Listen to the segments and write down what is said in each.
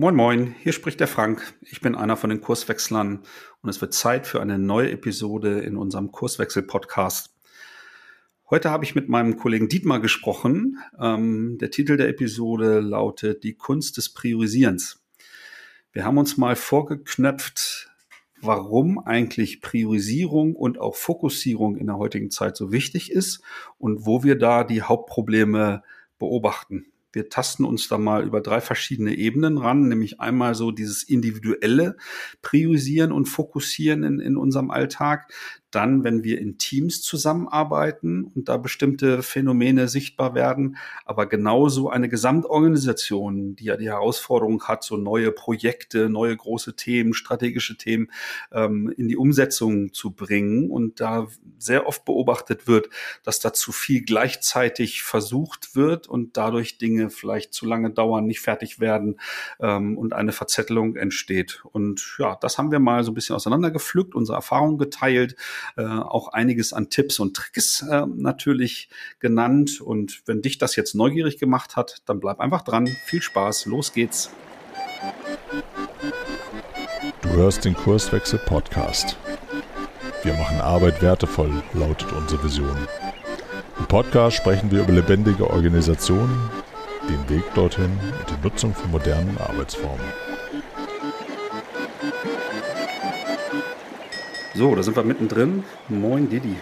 Moin Moin, hier spricht der Frank. Ich bin einer von den Kurswechslern und es wird Zeit für eine neue Episode in unserem Kurswechsel-Podcast. Heute habe ich mit meinem Kollegen Dietmar gesprochen. Ähm, der Titel der Episode lautet Die Kunst des Priorisierens. Wir haben uns mal vorgeknöpft, warum eigentlich Priorisierung und auch Fokussierung in der heutigen Zeit so wichtig ist und wo wir da die Hauptprobleme beobachten wir tasten uns da mal über drei verschiedene Ebenen ran, nämlich einmal so dieses individuelle Priorisieren und Fokussieren in, in unserem Alltag, dann, wenn wir in Teams zusammenarbeiten und da bestimmte Phänomene sichtbar werden, aber genauso eine Gesamtorganisation, die ja die Herausforderung hat, so neue Projekte, neue große Themen, strategische Themen ähm, in die Umsetzung zu bringen und da sehr oft beobachtet wird, dass da zu viel gleichzeitig versucht wird und dadurch Dinge vielleicht zu lange dauern, nicht fertig werden ähm, und eine Verzettelung entsteht. Und ja, das haben wir mal so ein bisschen auseinandergepflückt, unsere Erfahrungen geteilt äh, auch einiges an Tipps und Tricks äh, natürlich genannt. Und wenn dich das jetzt neugierig gemacht hat, dann bleib einfach dran. Viel Spaß, los geht's. Du hörst den Kurswechsel Podcast. Wir machen Arbeit wertevoll, lautet unsere Vision. Im Podcast sprechen wir über lebendige Organisationen, den Weg dorthin und die Nutzung von modernen Arbeitsformen. So, da sind wir mittendrin. Moin, Didi.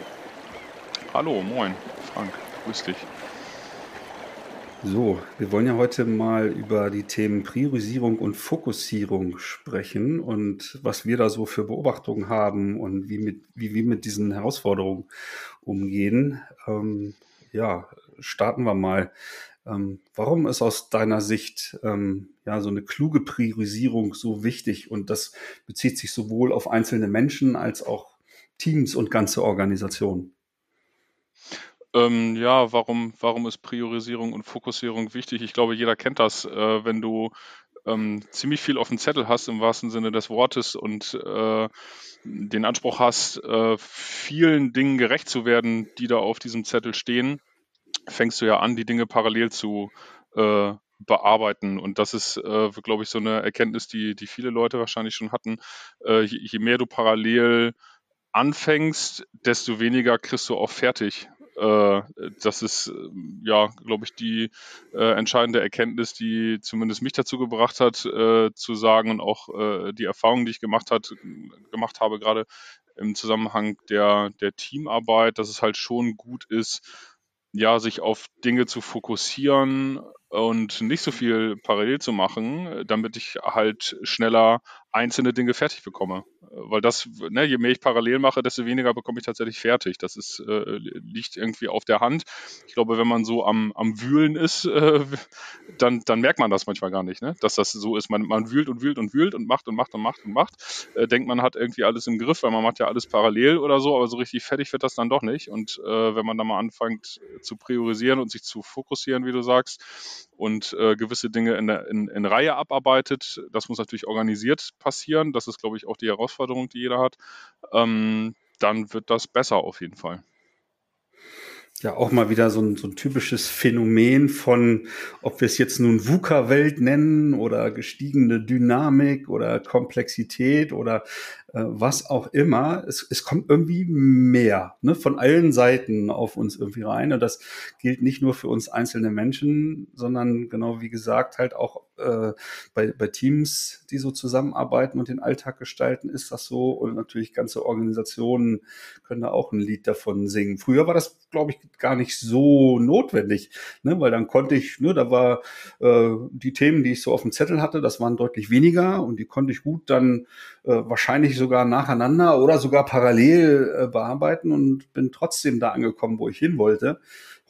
Hallo, moin, Frank. Grüß dich. So, wir wollen ja heute mal über die Themen Priorisierung und Fokussierung sprechen und was wir da so für Beobachtungen haben und wie, mit, wie wir mit diesen Herausforderungen umgehen. Ähm, ja, starten wir mal. Ähm, warum ist aus deiner Sicht ähm, ja so eine kluge Priorisierung so wichtig? Und das bezieht sich sowohl auf einzelne Menschen als auch Teams und ganze Organisationen. Ähm, ja, warum, warum ist Priorisierung und Fokussierung wichtig? Ich glaube, jeder kennt das, äh, wenn du ähm, ziemlich viel auf dem Zettel hast im wahrsten Sinne des Wortes und äh, den Anspruch hast, äh, vielen Dingen gerecht zu werden, die da auf diesem Zettel stehen fängst du ja an, die Dinge parallel zu äh, bearbeiten. Und das ist, äh, glaube ich, so eine Erkenntnis, die, die viele Leute wahrscheinlich schon hatten. Äh, je, je, mehr du parallel anfängst, desto weniger kriegst du auch fertig. Äh, das ist, ja, glaube ich, die äh, entscheidende Erkenntnis, die zumindest mich dazu gebracht hat, äh, zu sagen und auch die Erfahrung, die ich gemacht, hat, gemacht habe, gerade im Zusammenhang der, der Teamarbeit, dass es halt schon gut ist, ja, sich auf Dinge zu fokussieren und nicht so viel parallel zu machen, damit ich halt schneller einzelne Dinge fertig bekomme. Weil das, ne, je mehr ich parallel mache, desto weniger bekomme ich tatsächlich fertig. Das ist, äh, liegt irgendwie auf der Hand. Ich glaube, wenn man so am, am Wühlen ist, äh, dann, dann merkt man das manchmal gar nicht, ne? dass das so ist. Man, man wühlt und wühlt und wühlt und macht und macht und macht und macht. Äh, denkt, man hat irgendwie alles im Griff, weil man macht ja alles parallel oder so, aber so richtig fertig wird das dann doch nicht. Und äh, wenn man dann mal anfängt zu priorisieren und sich zu fokussieren, wie du sagst, und äh, gewisse Dinge in, der, in, in Reihe abarbeitet, das muss natürlich organisiert passieren. Das ist, glaube ich, auch die Herausforderung, die jeder hat. Ähm, dann wird das besser auf jeden Fall ja auch mal wieder so ein, so ein typisches Phänomen von, ob wir es jetzt nun VUCA-Welt nennen oder gestiegene Dynamik oder Komplexität oder was auch immer. Es, es kommt irgendwie mehr ne, von allen Seiten auf uns irgendwie rein. Und das gilt nicht nur für uns einzelne Menschen, sondern genau wie gesagt halt auch äh, bei, bei Teams, die so zusammenarbeiten und den Alltag gestalten, ist das so. Und natürlich ganze Organisationen können da auch ein Lied davon singen. Früher war das, glaube ich, gar nicht so notwendig, ne? weil dann konnte ich, ne, da war äh, die Themen, die ich so auf dem Zettel hatte, das waren deutlich weniger und die konnte ich gut dann äh, wahrscheinlich sogar nacheinander oder sogar parallel äh, bearbeiten und bin trotzdem da angekommen, wo ich hin wollte.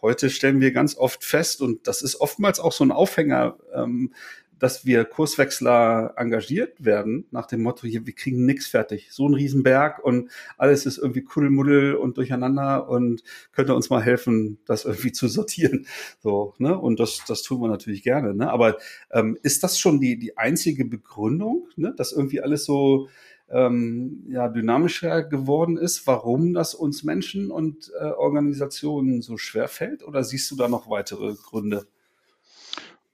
Heute stellen wir ganz oft fest, und das ist oftmals auch so ein Aufhänger, ähm, dass wir Kurswechsler engagiert werden, nach dem Motto, hier, wir kriegen nichts fertig. So ein Riesenberg und alles ist irgendwie Kuddelmuddel und durcheinander und könnte uns mal helfen, das irgendwie zu sortieren. So, ne? Und das, das tun wir natürlich gerne. Ne? Aber ähm, ist das schon die, die einzige Begründung, ne? dass irgendwie alles so ähm, ja, dynamischer geworden ist, warum das uns Menschen und äh, Organisationen so schwer fällt? Oder siehst du da noch weitere Gründe?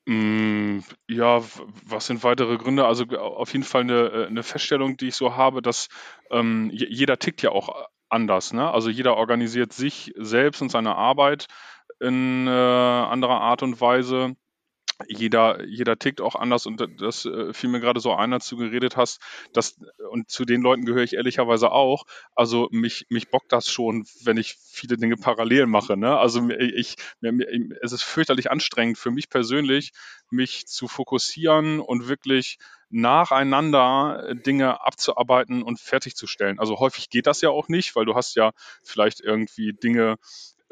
Mm, ja, was sind weitere Gründe? Also auf jeden Fall eine, äh, eine Feststellung, die ich so habe, dass ähm, jeder tickt ja auch anders. Ne? Also jeder organisiert sich selbst und seine Arbeit in äh, anderer Art und Weise jeder, jeder tickt auch anders und das äh, fiel mir gerade so ein, als du geredet hast, dass, und zu den Leuten gehöre ich ehrlicherweise auch. Also mich, mich bockt das schon, wenn ich viele Dinge parallel mache. Ne? Also ich, mir, es ist fürchterlich anstrengend für mich persönlich, mich zu fokussieren und wirklich nacheinander Dinge abzuarbeiten und fertigzustellen. Also häufig geht das ja auch nicht, weil du hast ja vielleicht irgendwie Dinge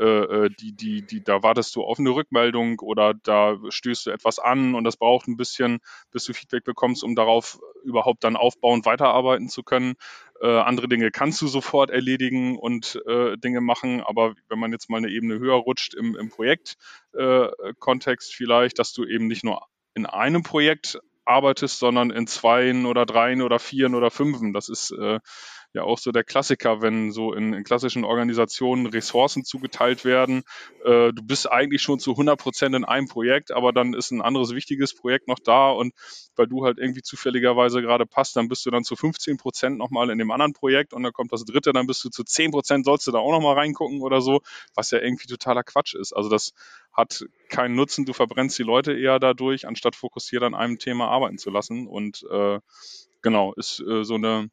äh, äh, die, die, die, da wartest du auf eine Rückmeldung oder da stößt du etwas an und das braucht ein bisschen, bis du Feedback bekommst, um darauf überhaupt dann aufbauend weiterarbeiten zu können. Äh, andere Dinge kannst du sofort erledigen und äh, Dinge machen, aber wenn man jetzt mal eine Ebene höher rutscht im, im Projektkontext äh, vielleicht, dass du eben nicht nur in einem Projekt arbeitest, sondern in zweien oder dreien oder vieren oder fünfen. Das ist äh, ja auch so der Klassiker, wenn so in, in klassischen Organisationen Ressourcen zugeteilt werden. Äh, du bist eigentlich schon zu 100 Prozent in einem Projekt, aber dann ist ein anderes wichtiges Projekt noch da und weil du halt irgendwie zufälligerweise gerade passt, dann bist du dann zu 15 Prozent nochmal in dem anderen Projekt und dann kommt das dritte, dann bist du zu 10 Prozent, sollst du da auch nochmal reingucken oder so, was ja irgendwie totaler Quatsch ist. Also das hat keinen Nutzen, du verbrennst die Leute eher dadurch, anstatt fokussiert an einem Thema arbeiten zu lassen und äh, genau, ist äh, so eine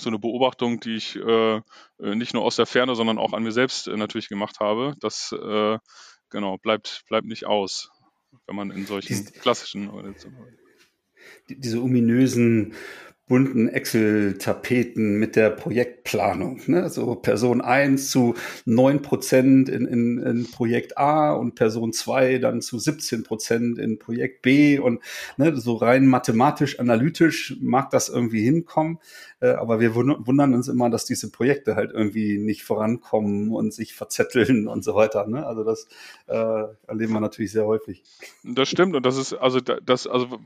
so eine Beobachtung, die ich äh, äh, nicht nur aus der Ferne, sondern auch an mir selbst äh, natürlich gemacht habe. Das äh, genau bleibt bleibt nicht aus, wenn man in solchen Dies, klassischen Organisationen. Diese ominösen bunten Excel-Tapeten mit der Projektplanung. Ne? So Person 1 zu 9 Prozent in, in, in Projekt A und Person 2 dann zu 17 Prozent in Projekt B und ne, so rein mathematisch, analytisch mag das irgendwie hinkommen. Äh, aber wir wundern uns immer, dass diese Projekte halt irgendwie nicht vorankommen und sich verzetteln und so weiter. Ne? Also das äh, erleben wir natürlich sehr häufig. Das stimmt und das ist also das also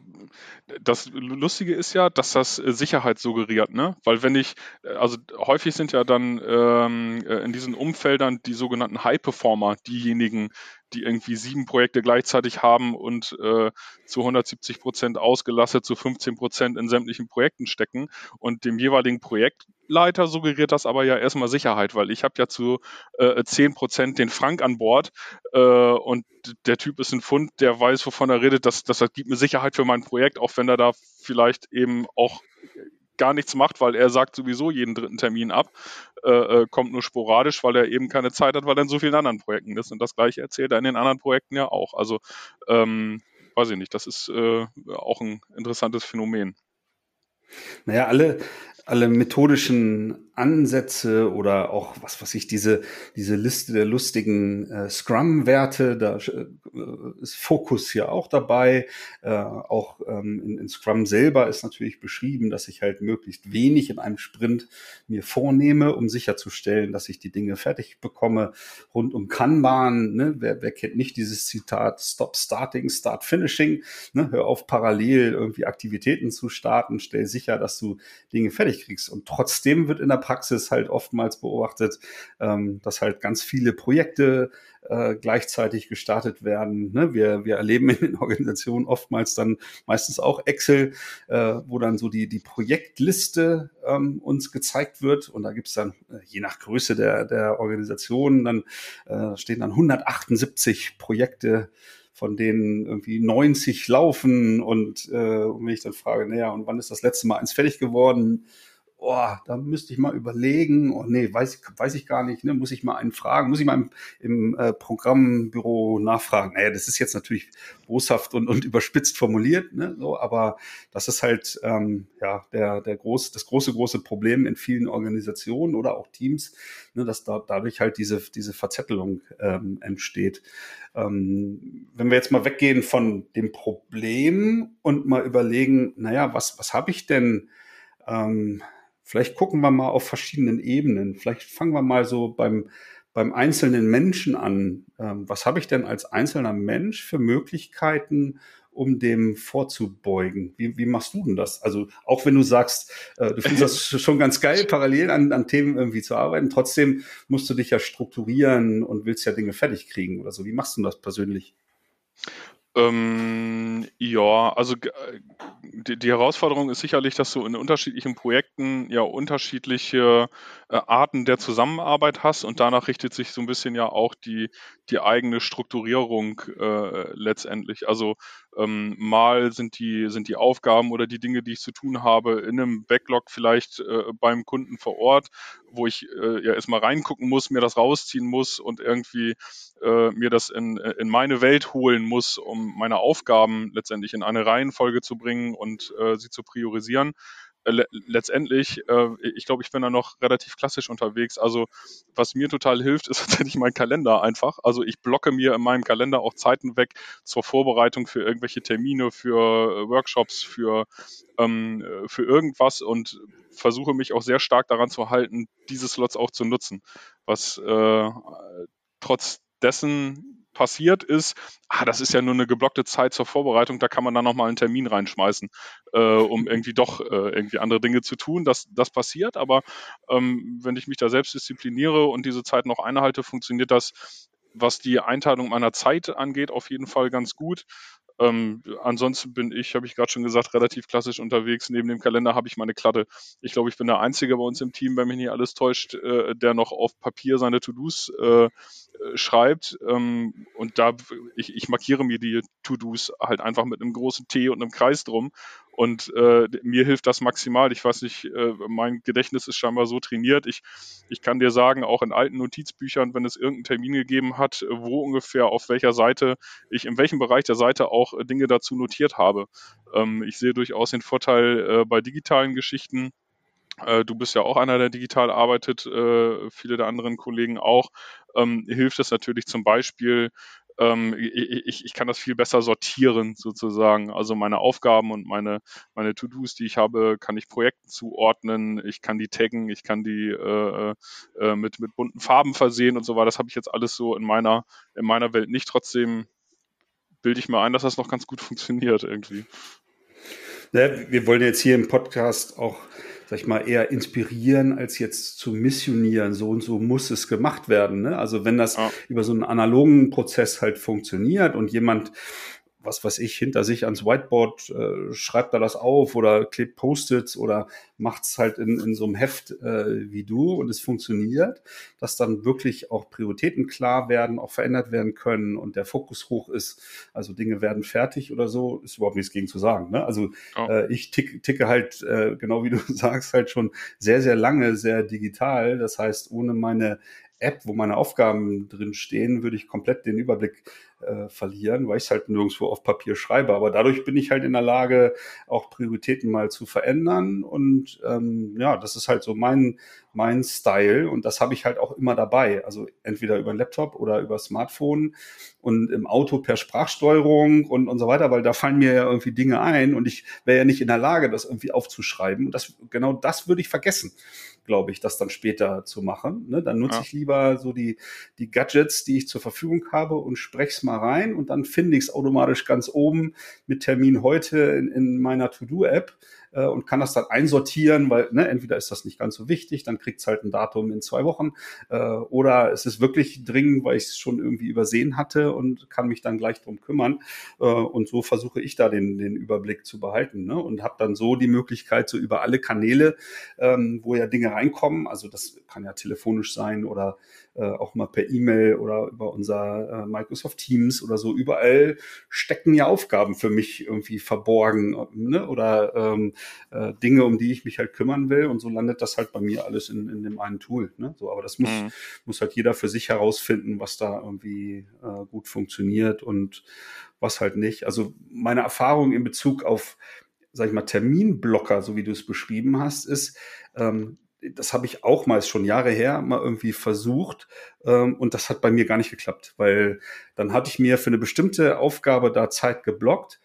das Lustige ist ja, dass das Sicherheit suggeriert, ne? Weil wenn ich also häufig sind ja dann ähm, äh, in diesen Umfeldern die sogenannten High Performer diejenigen, die irgendwie sieben Projekte gleichzeitig haben und äh, zu 170 Prozent ausgelastet, zu 15 Prozent in sämtlichen Projekten stecken. Und dem jeweiligen Projektleiter suggeriert das aber ja erstmal Sicherheit, weil ich habe ja zu äh, 10 Prozent den Frank an Bord äh, und der Typ ist ein Fund, der weiß, wovon er redet. Das, das gibt mir Sicherheit für mein Projekt, auch wenn er da vielleicht eben auch gar nichts macht, weil er sagt sowieso jeden dritten Termin ab, äh, äh, kommt nur sporadisch, weil er eben keine Zeit hat, weil er in so vielen anderen Projekten ist. Und das gleiche erzählt er in den anderen Projekten ja auch. Also ähm, weiß ich nicht, das ist äh, auch ein interessantes Phänomen. Naja, alle, alle methodischen Ansätze oder auch was was ich diese diese Liste der lustigen äh, Scrum-Werte, da äh, ist Fokus ja auch dabei. Äh, auch ähm, in, in Scrum selber ist natürlich beschrieben, dass ich halt möglichst wenig in einem Sprint mir vornehme, um sicherzustellen, dass ich die Dinge fertig bekomme. Rund um Kanban, ne? wer, wer kennt nicht dieses Zitat Stop Starting, Start Finishing? Ne? Hör auf parallel irgendwie Aktivitäten zu starten, stell sicher, dass du Dinge fertig kriegst. Und trotzdem wird in der Praxis halt oftmals beobachtet, ähm, dass halt ganz viele Projekte äh, gleichzeitig gestartet werden. Ne? Wir, wir erleben in den Organisationen oftmals dann meistens auch Excel, äh, wo dann so die, die Projektliste ähm, uns gezeigt wird. Und da gibt's dann, äh, je nach Größe der, der Organisation, dann äh, stehen dann 178 Projekte von denen irgendwie 90 laufen und, äh, und wenn ich dann frage, naja, und wann ist das letzte Mal eins fertig geworden? Oh, da müsste ich mal überlegen, oh nee, weiß weiß ich gar nicht, ne? muss ich mal einen fragen, muss ich mal im, im äh, Programmbüro nachfragen. Naja, das ist jetzt natürlich boshaft und, und überspitzt formuliert, ne? so, aber das ist halt ähm, ja der, der groß, das große, große Problem in vielen Organisationen oder auch Teams, ne, dass da dadurch halt diese, diese Verzettelung ähm, entsteht. Ähm, wenn wir jetzt mal weggehen von dem Problem und mal überlegen, naja, was, was habe ich denn ähm, Vielleicht gucken wir mal auf verschiedenen Ebenen. Vielleicht fangen wir mal so beim, beim einzelnen Menschen an. Ähm, was habe ich denn als einzelner Mensch für Möglichkeiten, um dem vorzubeugen? Wie, wie machst du denn das? Also auch wenn du sagst, äh, du findest das schon ganz geil, parallel an, an Themen irgendwie zu arbeiten, trotzdem musst du dich ja strukturieren und willst ja Dinge fertig kriegen oder so. Wie machst du das persönlich? Ähm, ja, also äh, die, die, Herausforderung ist sicherlich, dass du in unterschiedlichen Projekten ja unterschiedliche äh, Arten der Zusammenarbeit hast und danach richtet sich so ein bisschen ja auch die, die eigene Strukturierung äh, letztendlich. Also ähm, mal sind die, sind die Aufgaben oder die Dinge, die ich zu tun habe, in einem Backlog vielleicht äh, beim Kunden vor Ort, wo ich äh, ja erstmal reingucken muss, mir das rausziehen muss und irgendwie äh, mir das in, in meine Welt holen muss, um meine Aufgaben letztendlich in eine Reihenfolge zu bringen und äh, sie zu priorisieren. Äh, letztendlich, äh, ich glaube, ich bin da noch relativ klassisch unterwegs. Also was mir total hilft, ist tatsächlich mein Kalender einfach. Also ich blocke mir in meinem Kalender auch Zeiten weg zur Vorbereitung für irgendwelche Termine, für äh, Workshops, für, ähm, für irgendwas und versuche mich auch sehr stark daran zu halten, diese Slots auch zu nutzen. Was äh, trotz dessen passiert ist, ah, das ist ja nur eine geblockte Zeit zur Vorbereitung, da kann man dann nochmal einen Termin reinschmeißen, äh, um irgendwie doch äh, irgendwie andere Dinge zu tun. Das, das passiert, aber ähm, wenn ich mich da selbst diszipliniere und diese Zeit noch einhalte, funktioniert das, was die Einteilung meiner Zeit angeht, auf jeden Fall ganz gut. Ähm, ansonsten bin ich, habe ich gerade schon gesagt, relativ klassisch unterwegs. Neben dem Kalender habe ich meine Klatte. Ich glaube, ich bin der Einzige bei uns im Team, wenn mich nicht alles täuscht, äh, der noch auf Papier seine To-Dos äh, schreibt. Ähm, und da, ich, ich markiere mir die To-Dos halt einfach mit einem großen T und einem Kreis drum. Und äh, mir hilft das maximal. Ich weiß nicht, äh, mein Gedächtnis ist scheinbar so trainiert. Ich, ich kann dir sagen, auch in alten Notizbüchern, wenn es irgendeinen Termin gegeben hat, wo ungefähr auf welcher Seite ich in welchem Bereich der Seite auch Dinge dazu notiert habe. Ähm, ich sehe durchaus den Vorteil äh, bei digitalen Geschichten äh, du bist ja auch einer, der digital arbeitet, äh, viele der anderen Kollegen auch. Ähm, hilft es natürlich zum Beispiel, ähm, ich, ich kann das viel besser sortieren sozusagen. Also meine Aufgaben und meine, meine To-Dos, die ich habe, kann ich Projekten zuordnen, ich kann die taggen, ich kann die äh, äh, mit, mit bunten Farben versehen und so weiter. Das habe ich jetzt alles so in meiner, in meiner Welt nicht. Trotzdem bilde ich mir ein, dass das noch ganz gut funktioniert irgendwie. Ja, wir wollen jetzt hier im Podcast auch sag ich mal, eher inspirieren, als jetzt zu missionieren. So und so muss es gemacht werden. Ne? Also wenn das ja. über so einen analogen Prozess halt funktioniert und jemand was weiß ich, hinter sich ans Whiteboard, äh, schreibt da das auf oder klebt Post-its oder macht's halt in, in so einem Heft äh, wie du und es funktioniert, dass dann wirklich auch Prioritäten klar werden, auch verändert werden können und der Fokus hoch ist. Also Dinge werden fertig oder so, ist überhaupt nichts gegen zu sagen. Ne? Also oh. äh, ich tick, ticke halt, äh, genau wie du sagst, halt schon sehr, sehr lange, sehr digital. Das heißt, ohne meine App, wo meine Aufgaben drin stehen, würde ich komplett den Überblick äh, verlieren, weil ich es halt nirgendwo auf Papier schreibe. Aber dadurch bin ich halt in der Lage, auch Prioritäten mal zu verändern. Und ähm, ja, das ist halt so mein, mein Style. Und das habe ich halt auch immer dabei. Also entweder über Laptop oder über Smartphone und im Auto per Sprachsteuerung und, und so weiter, weil da fallen mir ja irgendwie Dinge ein und ich wäre ja nicht in der Lage, das irgendwie aufzuschreiben. Und das, genau das würde ich vergessen glaube ich, das dann später zu machen. Ne? Dann nutze ja. ich lieber so die, die Gadgets, die ich zur Verfügung habe und spreche es mal rein und dann finde ich es automatisch ganz oben mit Termin heute in, in meiner To-Do-App äh, und kann das dann einsortieren, weil ne, entweder ist das nicht ganz so wichtig, dann kriegt es halt ein Datum in zwei Wochen äh, oder es ist wirklich dringend, weil ich es schon irgendwie übersehen hatte und kann mich dann gleich drum kümmern. Äh, und so versuche ich da den, den Überblick zu behalten ne? und habe dann so die Möglichkeit, so über alle Kanäle, ähm, wo ja Dinge reinkommen, also das kann ja telefonisch sein oder äh, auch mal per E-Mail oder über unser äh, Microsoft Teams oder so. Überall stecken ja Aufgaben für mich irgendwie verborgen ne? oder ähm, äh, Dinge, um die ich mich halt kümmern will. Und so landet das halt bei mir alles in, in dem einen Tool. Ne? So, aber das muss, mhm. muss halt jeder für sich herausfinden, was da irgendwie äh, gut funktioniert und was halt nicht. Also meine Erfahrung in Bezug auf sag ich mal, Terminblocker, so wie du es beschrieben hast, ist, ähm, das habe ich auch mal schon Jahre her mal irgendwie versucht ähm, und das hat bei mir gar nicht geklappt, weil dann hatte ich mir für eine bestimmte Aufgabe da Zeit geblockt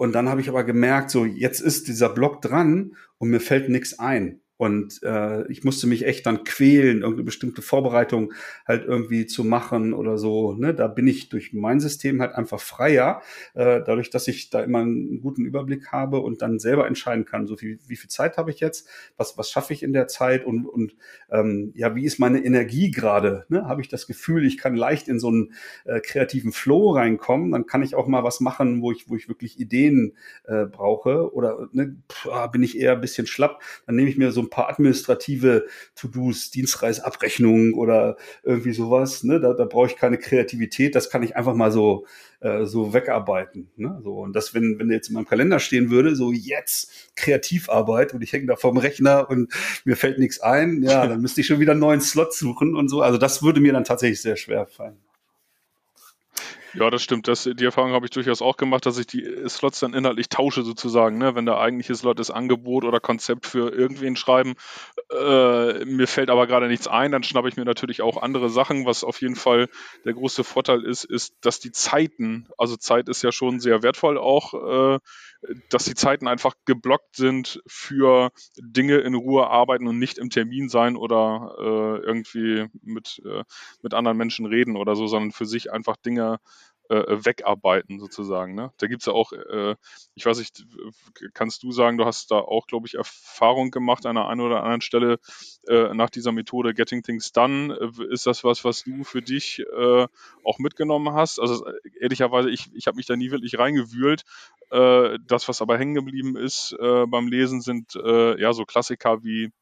und dann habe ich aber gemerkt, so jetzt ist dieser Block dran und mir fällt nichts ein Und äh, ich musste mich echt dann quälen, irgendeine bestimmte Vorbereitung halt irgendwie zu machen oder so. Ne? Da bin ich durch mein System halt einfach freier, äh, dadurch, dass ich da immer einen guten Überblick habe und dann selber entscheiden kann, so viel, wie viel Zeit habe ich jetzt, was, was schaffe ich in der Zeit und, und ähm, ja, wie ist meine Energie gerade? Ne? Habe ich das Gefühl, ich kann leicht in so einen äh, kreativen Flow reinkommen, dann kann ich auch mal was machen, wo ich, wo ich wirklich Ideen äh, brauche oder ne, pff, ah, bin ich eher ein bisschen schlapp, dann nehme ich mir so ein paar administrative To-Dos, Dienstreisabrechnung oder irgendwie sowas. Ne? Da, da brauche ich keine Kreativität, das kann ich einfach mal so, äh, so wegarbeiten. Ne? So, und das, wenn, wenn jetzt in meinem Kalender stehen würde, so jetzt Kreativarbeit und ich hänge da vorm Rechner und mir fällt nichts ein, ja, dann müsste ich schon wieder einen neuen Slot suchen und so. Also das würde mir dann tatsächlich sehr schwer fallen. Ja, das stimmt. Das, die Erfahrung habe ich durchaus auch gemacht, dass ich die Slots dann inhaltlich tausche sozusagen. Ne? Wenn der eigentliche Slot ist Angebot oder Konzept für irgendwen schreiben, äh, mir fällt aber gerade nichts ein, dann schnappe ich mir natürlich auch andere Sachen. Was auf jeden Fall der große Vorteil ist, ist, dass die Zeiten, also Zeit ist ja schon sehr wertvoll auch, äh, dass die Zeiten einfach geblockt sind für Dinge in Ruhe arbeiten und nicht im Termin sein oder äh, irgendwie mit, äh, mit anderen Menschen reden oder so, sondern für sich einfach Dinge wegarbeiten sozusagen. Ne? Da gibt es ja auch, äh, ich weiß nicht, kannst du sagen, du hast da auch, glaube ich, Erfahrung gemacht an einer einen oder anderen Stelle äh, nach dieser Methode Getting Things Done. Äh, ist das was, was du für dich äh, auch mitgenommen hast? Also ehrlicherweise, ich, ich habe mich da nie wirklich reingewühlt. Äh, das, was aber hängen geblieben ist äh, beim Lesen, sind äh, ja so Klassiker wie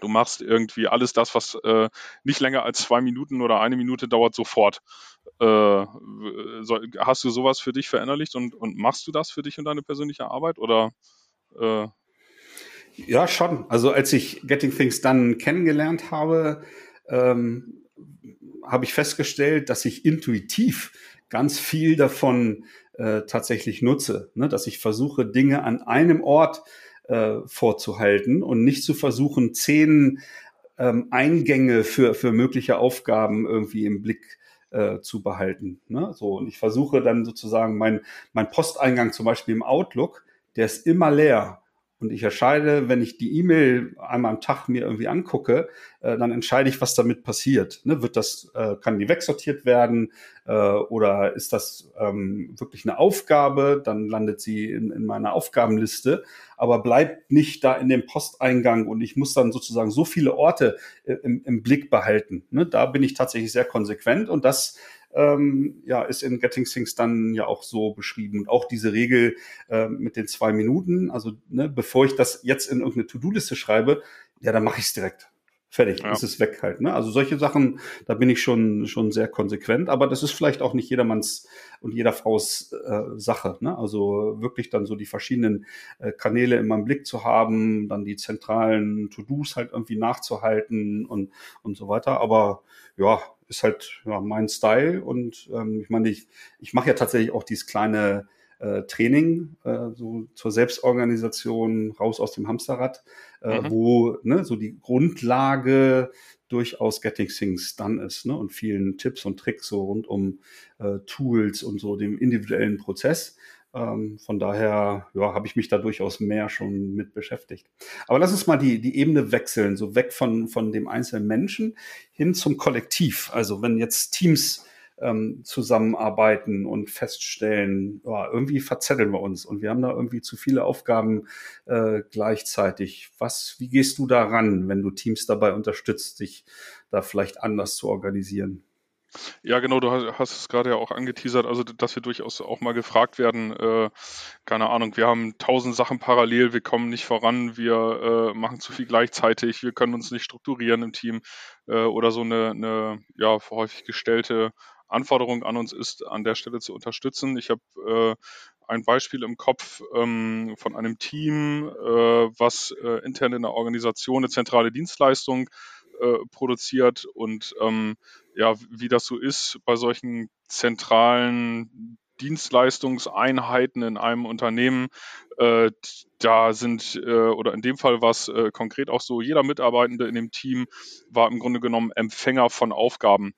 Du machst irgendwie alles das, was äh, nicht länger als zwei Minuten oder eine Minute dauert, sofort. Äh, hast du sowas für dich verinnerlicht und, und machst du das für dich und deine persönliche Arbeit oder? Äh? Ja, schon. Also als ich Getting Things dann kennengelernt habe, ähm, habe ich festgestellt, dass ich intuitiv ganz viel davon äh, tatsächlich nutze, ne? dass ich versuche, Dinge an einem Ort äh, vorzuhalten und nicht zu versuchen, zehn ähm, Eingänge für, für mögliche Aufgaben irgendwie im Blick äh, zu behalten. Ne? So, und ich versuche dann sozusagen mein, mein Posteingang zum Beispiel im Outlook, der ist immer leer. Und ich entscheide, wenn ich die E-Mail einmal am Tag mir irgendwie angucke, äh, dann entscheide ich, was damit passiert. Ne? Wird das, äh, kann die wegsortiert werden äh, oder ist das ähm, wirklich eine Aufgabe? Dann landet sie in, in meiner Aufgabenliste, aber bleibt nicht da in dem Posteingang und ich muss dann sozusagen so viele Orte äh, im, im Blick behalten. Ne? Da bin ich tatsächlich sehr konsequent und das ähm, ja, ist in Getting Things dann ja auch so beschrieben. Und auch diese Regel äh, mit den zwei Minuten, also ne, bevor ich das jetzt in irgendeine To-Do-Liste schreibe, ja, dann mache ich es direkt. Fertig, ja. ist es weg halt. Ne? Also solche Sachen, da bin ich schon schon sehr konsequent, aber das ist vielleicht auch nicht jedermanns und jeder Fraus äh, Sache. Ne? Also wirklich dann so die verschiedenen äh, Kanäle in meinem Blick zu haben, dann die zentralen To-Dos halt irgendwie nachzuhalten und und so weiter. Aber ja, ist halt ja, mein Style und ähm, ich meine, ich, ich mache ja tatsächlich auch dieses kleine äh, Training äh, so zur Selbstorganisation raus aus dem Hamsterrad, äh, mhm. wo ne, so die Grundlage durchaus Getting Things dann ist ne, und vielen Tipps und Tricks so rund um äh, Tools und so dem individuellen Prozess. Ähm, von daher ja, habe ich mich da durchaus mehr schon mit beschäftigt. Aber lass uns mal die, die Ebene wechseln, so weg von, von dem einzelnen Menschen hin zum Kollektiv. Also wenn jetzt Teams ähm, zusammenarbeiten und feststellen, ja, irgendwie verzetteln wir uns und wir haben da irgendwie zu viele Aufgaben äh, gleichzeitig. Was, wie gehst du daran, wenn du Teams dabei unterstützt, dich da vielleicht anders zu organisieren? Ja, genau, du hast es gerade ja auch angeteasert, also dass wir durchaus auch mal gefragt werden, äh, keine Ahnung, wir haben tausend Sachen parallel, wir kommen nicht voran, wir äh, machen zu viel gleichzeitig, wir können uns nicht strukturieren im Team äh, oder so eine, eine ja, häufig gestellte Anforderung an uns ist, an der Stelle zu unterstützen. Ich habe äh, ein Beispiel im Kopf ähm, von einem Team, äh, was äh, intern in der Organisation eine zentrale Dienstleistung produziert und ähm, ja, wie das so ist bei solchen zentralen Dienstleistungseinheiten in einem Unternehmen. Äh, da sind, äh, oder in dem Fall war es äh, konkret auch so, jeder Mitarbeitende in dem Team war im Grunde genommen Empfänger von Aufgaben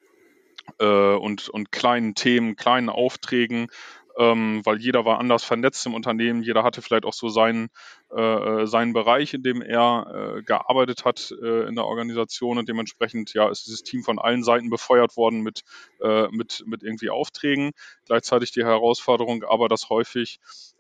äh, und, und kleinen Themen, kleinen Aufträgen ähm, weil jeder war anders vernetzt im Unternehmen, jeder hatte vielleicht auch so seinen, äh, äh seinen Bereich, in dem er äh, gearbeitet hat äh, in der Organisation und dementsprechend ja ist dieses Team von allen Seiten befeuert worden mit, äh, mit, mit irgendwie Aufträgen. Gleichzeitig die Herausforderung aber, dass häufig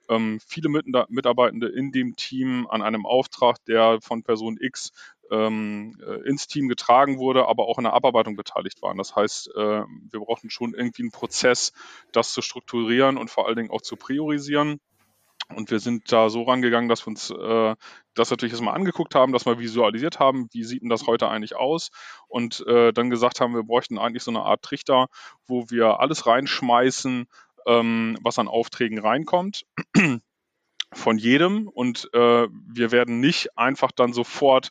ähm, viele Mitarbeitende in dem Team an einem Auftrag, der von Person X ähm, äh, ins Team getragen wurde, aber auch in der Abarbeitung beteiligt waren. Das heißt, äh, wir brauchten schon irgendwie einen Prozess, das zu strukturieren und vor allen Dingen auch zu priorisieren. Und wir sind da so rangegangen, dass wir uns äh, das natürlich erstmal angeguckt haben, dass wir visualisiert haben, wie sieht denn das heute eigentlich aus? Und äh, dann gesagt haben, wir bräuchten eigentlich so eine Art Trichter, wo wir alles reinschmeißen, ähm, was an Aufträgen reinkommt von jedem und äh, wir werden nicht einfach dann sofort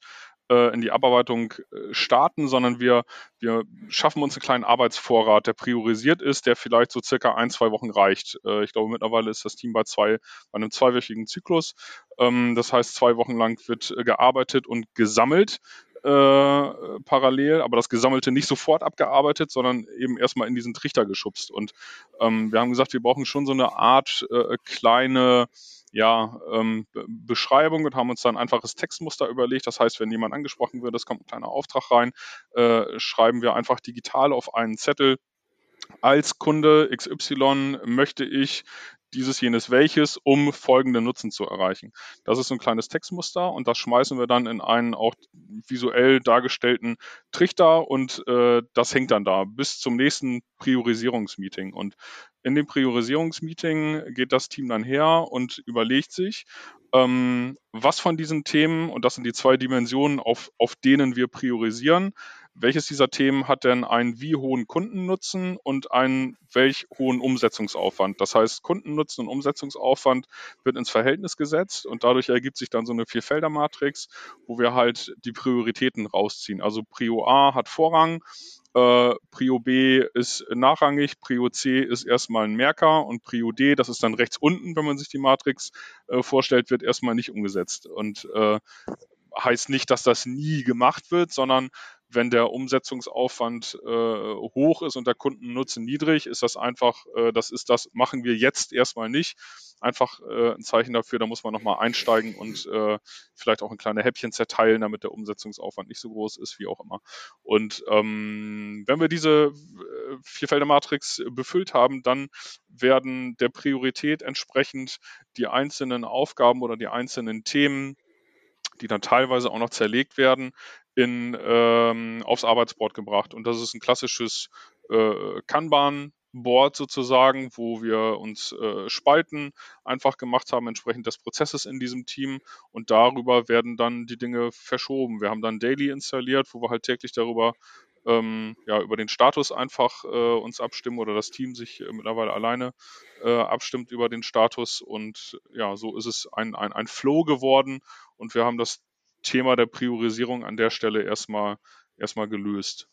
äh, in die Abarbeitung äh, starten, sondern wir, wir schaffen uns einen kleinen Arbeitsvorrat, der priorisiert ist, der vielleicht so circa ein, zwei Wochen reicht. Äh, ich glaube, mittlerweile ist das Team bei zwei, bei einem zweiwöchigen Zyklus. Ähm, das heißt, zwei Wochen lang wird gearbeitet und gesammelt. Äh, parallel, aber das Gesammelte nicht sofort abgearbeitet, sondern eben erstmal in diesen Trichter geschubst. Und ähm, wir haben gesagt, wir brauchen schon so eine Art äh, kleine ja, ähm, Beschreibung und haben uns dann ein einfaches Textmuster überlegt. Das heißt, wenn jemand angesprochen wird, es kommt ein kleiner Auftrag rein, äh, schreiben wir einfach digital auf einen Zettel. Als Kunde XY möchte ich dieses, jenes, welches, um folgende Nutzen zu erreichen. Das ist so ein kleines Textmuster und das schmeißen wir dann in einen auch visuell dargestellten Trichter und äh, das hängt dann da bis zum nächsten Priorisierungsmeeting. Und in dem Priorisierungsmeeting geht das Team dann her und überlegt sich, ähm, was von diesen Themen, und das sind die zwei Dimensionen, auf, auf denen wir priorisieren, welches dieser Themen hat denn einen wie hohen Kundennutzen und einen welch hohen Umsetzungsaufwand? Das heißt, Kundennutzen und Umsetzungsaufwand wird ins Verhältnis gesetzt und dadurch ergibt sich dann so eine Vierfelder-Matrix, wo wir halt die Prioritäten rausziehen. Also Prio A hat Vorrang, äh, Prio B ist nachrangig, Prio C ist erstmal ein Merker und Prio D, das ist dann rechts unten, wenn man sich die Matrix äh, vorstellt, wird erstmal nicht umgesetzt. Und äh, heißt nicht, dass das nie gemacht wird, sondern wenn der Umsetzungsaufwand äh, hoch ist und der Kundennutzen niedrig, ist das einfach, äh, das ist das, machen wir jetzt erstmal nicht. Einfach äh, ein Zeichen dafür, da muss man nochmal einsteigen und äh, vielleicht auch ein kleine Häppchen zerteilen, damit der Umsetzungsaufwand nicht so groß ist, wie auch immer. Und ähm, wenn wir diese äh, Vierfelder-Matrix befüllt haben, dann werden der Priorität entsprechend die einzelnen Aufgaben oder die einzelnen Themen die dann teilweise auch noch zerlegt werden, in, ähm, aufs Arbeitsboard gebracht. Und das ist ein klassisches äh, Kanban-Board sozusagen, wo wir uns äh, Spalten einfach gemacht haben, entsprechend des Prozesses in diesem Team. Und darüber werden dann die Dinge verschoben. Wir haben dann Daily installiert, wo wir halt täglich darüber ähm, ja, über den Status einfach äh, uns abstimmen oder das Team sich äh, mittlerweile alleine äh, abstimmt über den Status. Und ja, so ist es ein, ein, ein Flow geworden und wir haben das Thema der Priorisierung an der Stelle erstmal erstmal gelöst.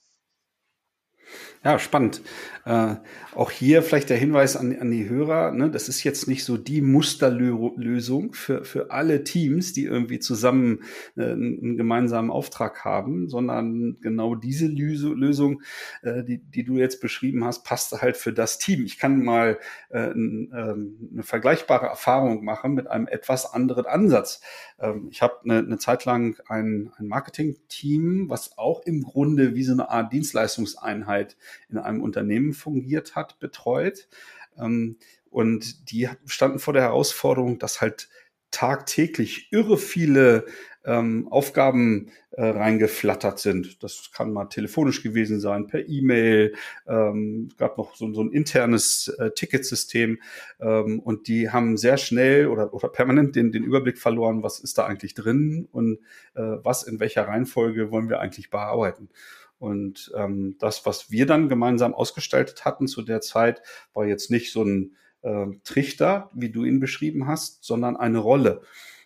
Ja, spannend. Äh, auch hier vielleicht der Hinweis an, an die Hörer, ne, das ist jetzt nicht so die Musterlösung für, für alle Teams, die irgendwie zusammen äh, einen gemeinsamen Auftrag haben, sondern genau diese Lösung, äh, die, die du jetzt beschrieben hast, passt halt für das Team. Ich kann mal äh, n, äh, eine vergleichbare Erfahrung machen mit einem etwas anderen Ansatz. Ähm, ich habe eine, eine Zeit lang ein, ein Marketing-Team, was auch im Grunde wie so eine Art Dienstleistungseinheit in einem Unternehmen fungiert hat, betreut. Ähm, und die standen vor der Herausforderung, dass halt tagtäglich irre viele ähm, Aufgaben äh, reingeflattert sind. Das kann mal telefonisch gewesen sein, per E-Mail. Ähm, gab noch so, so ein internes äh, Ticketsystem ähm, und die haben sehr schnell oder, oder permanent den, den Überblick verloren, was ist da eigentlich drin und äh, was in welcher Reihenfolge wollen wir eigentlich bearbeiten. Und ähm, das, was wir dann gemeinsam ausgestaltet hatten zu der Zeit, war jetzt nicht so ein äh, Trichter, wie du ihn beschrieben hast, sondern eine Rolle.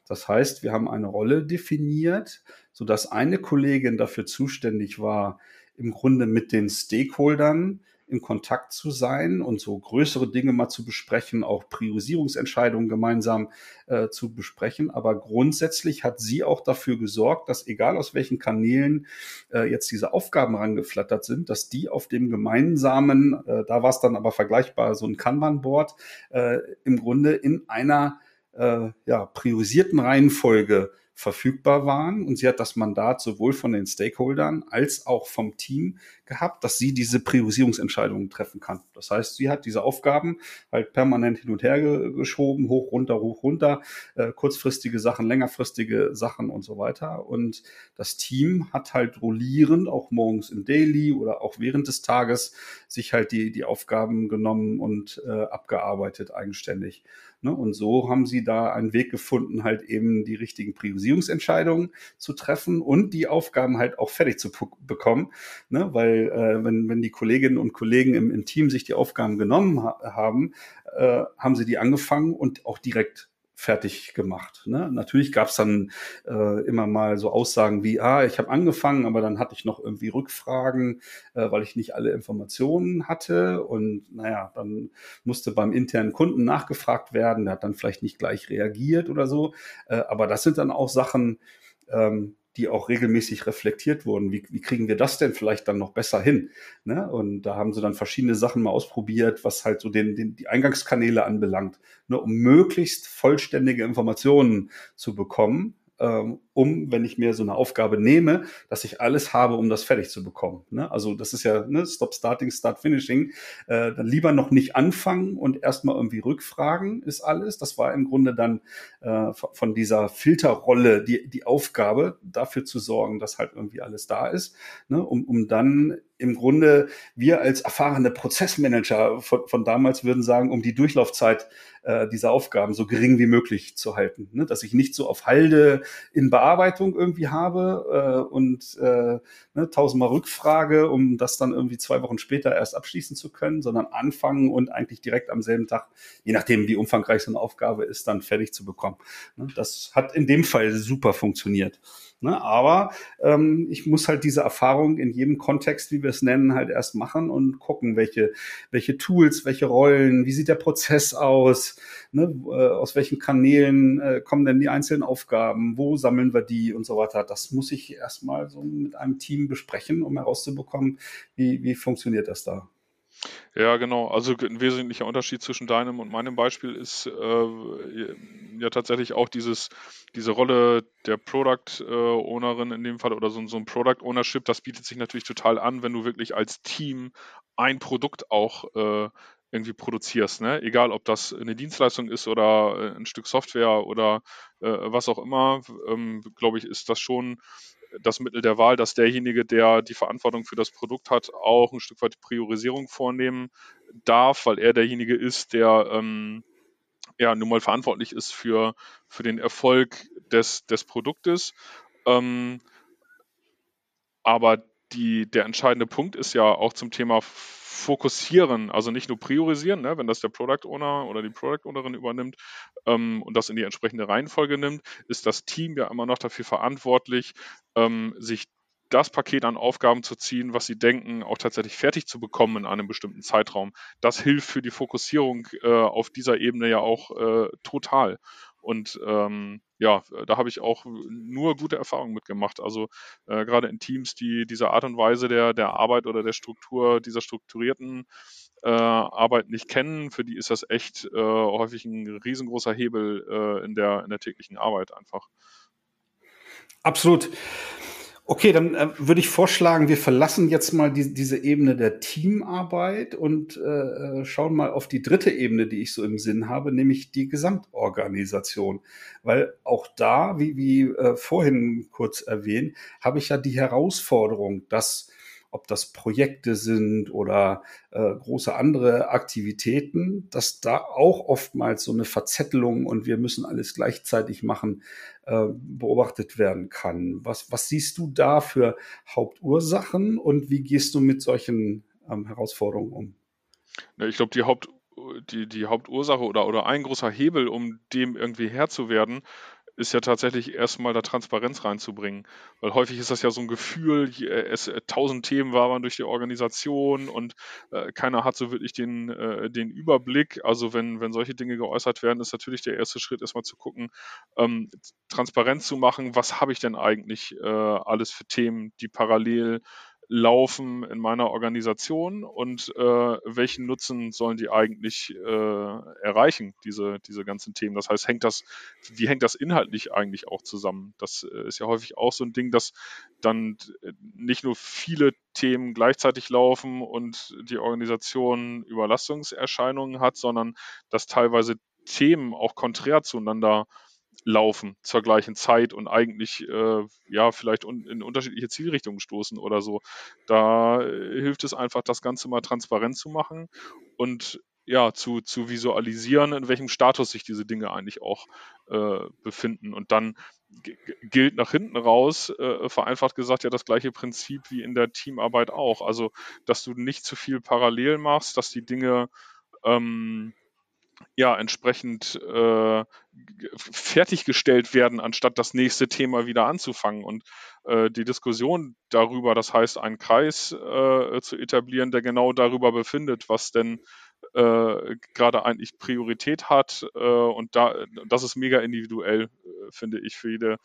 Das heißt, wir haben eine Rolle definiert, sodass eine Kollegin dafür zuständig war, im Grunde mit den Stakeholdern in Kontakt zu sein und so größere Dinge mal zu besprechen, auch Priorisierungsentscheidungen gemeinsam äh, zu besprechen. Aber grundsätzlich hat sie auch dafür gesorgt, dass egal aus welchen Kanälen äh, jetzt diese Aufgaben rangeflattert sind, dass die auf dem gemeinsamen, äh, da war es dann aber vergleichbar, so ein Kanban-Board, äh, im Grunde in einer äh, ja, priorisierten Reihenfolge verfügbar waren. Und sie hat das Mandat sowohl von den Stakeholdern als auch vom Team gehabt, dass sie diese Priorisierungsentscheidungen treffen kann. Das heißt, sie hat diese Aufgaben halt permanent hin und her geschoben, hoch, runter, hoch, runter, äh, kurzfristige Sachen, längerfristige Sachen und so weiter. Und das Team hat halt rollierend, auch morgens im Daily oder auch während des Tages, sich halt die, die Aufgaben genommen und äh, abgearbeitet eigenständig. Ne? Und so haben sie da einen Weg gefunden, halt eben die richtigen Priorisierungsentscheidungen zu treffen und die Aufgaben halt auch fertig zu bekommen. Ne? Weil äh, wenn, wenn die Kolleginnen und Kollegen im, im Team sich die Aufgaben genommen ha haben, äh, haben sie die angefangen und auch direkt fertig gemacht. Ne? Natürlich gab es dann äh, immer mal so Aussagen wie, ah, ich habe angefangen, aber dann hatte ich noch irgendwie Rückfragen, äh, weil ich nicht alle Informationen hatte. Und naja, dann musste beim internen Kunden nachgefragt werden, der hat dann vielleicht nicht gleich reagiert oder so. Äh, aber das sind dann auch Sachen, ähm, die auch regelmäßig reflektiert wurden. Wie, wie kriegen wir das denn vielleicht dann noch besser hin? Ne? Und da haben sie dann verschiedene Sachen mal ausprobiert, was halt so den, den, die Eingangskanäle anbelangt, ne? um möglichst vollständige Informationen zu bekommen ähm, um, wenn ich mir so eine Aufgabe nehme, dass ich alles habe, um das fertig zu bekommen. Ne? Also das ist ja ne, Stop Starting, Start Finishing. Äh, dann lieber noch nicht anfangen und erstmal irgendwie rückfragen ist alles. Das war im Grunde dann äh, von dieser Filterrolle die, die Aufgabe, dafür zu sorgen, dass halt irgendwie alles da ist, ne? um, um dann im Grunde wir als erfahrene Prozessmanager von, von damals würden sagen, um die Durchlaufzeit äh, dieser Aufgaben so gering wie möglich zu halten. Ne? Dass ich nicht so auf Halde in Bearbeitung irgendwie habe äh, und äh, ne, tausendmal Rückfrage, um das dann irgendwie zwei Wochen später erst abschließen zu können, sondern anfangen und eigentlich direkt am selben Tag, je nachdem wie umfangreich so eine Aufgabe ist, dann fertig zu bekommen. Ne? Das hat in dem Fall super funktioniert. Ne? Aber ähm, ich muss halt diese Erfahrung in jedem Kontext, wie wir es nennen, halt erst machen und gucken, welche, welche Tools, welche Rollen, wie sieht der Prozess aus, ne? äh, aus welchen Kanälen äh, kommen denn die einzelnen Aufgaben, wo sammeln wir die und so weiter. Das muss ich erstmal so mit einem Team besprechen, um herauszubekommen, wie, wie funktioniert das da. Ja, genau. Also ein wesentlicher Unterschied zwischen deinem und meinem Beispiel ist äh, ja tatsächlich auch dieses, diese Rolle der Product äh, Ownerin in dem Fall oder so, so ein Product Ownership. Das bietet sich natürlich total an, wenn du wirklich als Team ein Produkt auch äh, irgendwie produzierst. Ne? Egal, ob das eine Dienstleistung ist oder äh, ein Stück Software oder äh, was auch immer, ähm, glaube ich, ist das schon das Mittel der Wahl, dass derjenige, der die Verantwortung für das Produkt hat, auch ein Stück weit Priorisierung vornehmen darf, weil er derjenige ist, der ähm, ja nun mal verantwortlich ist für, für den Erfolg des, des Produktes. Ähm, aber die, der entscheidende Punkt ist ja auch zum Thema fokussieren, also nicht nur priorisieren, ne, wenn das der Product Owner oder die Product Ownerin übernimmt ähm, und das in die entsprechende Reihenfolge nimmt, ist das Team ja immer noch dafür verantwortlich, ähm, sich das Paket an Aufgaben zu ziehen, was sie denken, auch tatsächlich fertig zu bekommen in einem bestimmten Zeitraum. Das hilft für die Fokussierung äh, auf dieser Ebene ja auch äh, total. Und ähm, ja, da habe ich auch nur gute Erfahrungen mitgemacht. Also äh, gerade in Teams, die diese Art und Weise der, der Arbeit oder der Struktur, dieser strukturierten äh, Arbeit nicht kennen, für die ist das echt äh, häufig ein riesengroßer Hebel äh, in, der, in der täglichen Arbeit einfach. Absolut. Okay, dann äh, würde ich vorschlagen, wir verlassen jetzt mal die, diese Ebene der Teamarbeit und äh, äh, schauen mal auf die dritte Ebene, die ich so im Sinn habe, nämlich die Gesamtorganisation. Weil auch da, wie, wie äh, vorhin kurz erwähnt, habe ich ja die Herausforderung, dass ob das Projekte sind oder äh, große andere Aktivitäten, dass da auch oftmals so eine Verzettelung und wir müssen alles gleichzeitig machen, äh, beobachtet werden kann. Was, was siehst du da für Hauptursachen und wie gehst du mit solchen ähm, Herausforderungen um? Ich glaube, die Haupt die, die Hauptursache oder, oder ein großer Hebel, um dem irgendwie Herr zu werden, ist ja tatsächlich erstmal da Transparenz reinzubringen. Weil häufig ist das ja so ein Gefühl, äh, es äh, tausend Themen wabern durch die Organisation und äh, keiner hat so wirklich den, äh, den Überblick. Also wenn, wenn solche Dinge geäußert werden, ist natürlich der erste Schritt erstmal zu gucken, ähm, Transparenz zu machen, was habe ich denn eigentlich äh, alles für Themen, die parallel laufen in meiner Organisation und äh, welchen Nutzen sollen die eigentlich äh, erreichen, diese, diese ganzen Themen. Das heißt, hängt das, wie hängt das inhaltlich eigentlich auch zusammen? Das äh, ist ja häufig auch so ein Ding, dass dann äh, nicht nur viele Themen gleichzeitig laufen und die Organisation Überlastungserscheinungen hat, sondern dass teilweise Themen auch konträr zueinander laufen zur gleichen Zeit und eigentlich äh, ja vielleicht un in unterschiedliche Zielrichtungen stoßen oder so. Da äh, hilft es einfach, das Ganze mal transparent zu machen und ja, zu, zu visualisieren, in welchem Status sich diese Dinge eigentlich auch äh, befinden. Und dann gilt nach hinten raus, äh, vereinfacht gesagt, ja das gleiche Prinzip wie in der Teamarbeit auch. Also, dass du nicht zu viel parallel machst, dass die Dinge ähm, ja entsprechend äh, fertiggestellt werden, anstatt das nächste Thema wieder anzufangen. Und äh, die Diskussion darüber, das heißt, einen Kreis äh, zu etablieren, der genau darüber befindet, was denn äh, gerade eigentlich Priorität hat. Äh, und da, das ist mega individuell, äh, finde ich, für jede,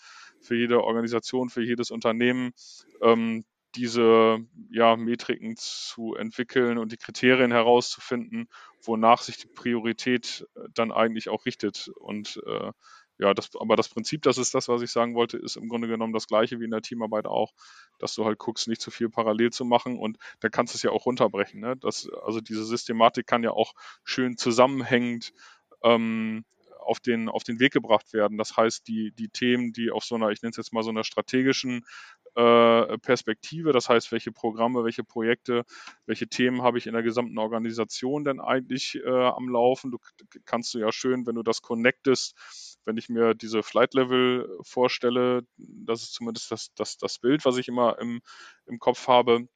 für jede Organisation, für jedes Unternehmen. Ähm, diese ja, Metriken zu entwickeln und die Kriterien herauszufinden, wonach sich die Priorität äh, dann eigentlich auch richtet. Und äh, ja, das, aber das Prinzip, das ist das, was ich sagen wollte, ist im Grunde genommen das gleiche wie in der Teamarbeit auch, dass du halt guckst, nicht zu viel parallel zu machen und da kannst du es ja auch runterbrechen. Ne? Das, also diese Systematik kann ja auch schön zusammenhängend ähm, auf den, auf den Weg gebracht werden. Das heißt, die, die Themen, die auf so einer, ich nenne es jetzt mal so einer strategischen Perspektive. Das heißt, welche Programme, welche Projekte, welche Themen habe ich in der gesamten Organisation denn eigentlich äh, am Laufen? Du kannst du ja schön, wenn du das connectest, wenn ich mir diese Flight Level vorstelle, das ist zumindest das, das, das Bild, was ich immer im, im Kopf habe,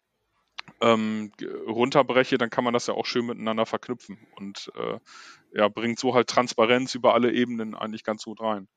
ähm, runterbreche, dann kann man das ja auch schön miteinander verknüpfen und äh, ja, bringt so halt Transparenz über alle Ebenen eigentlich ganz gut rein.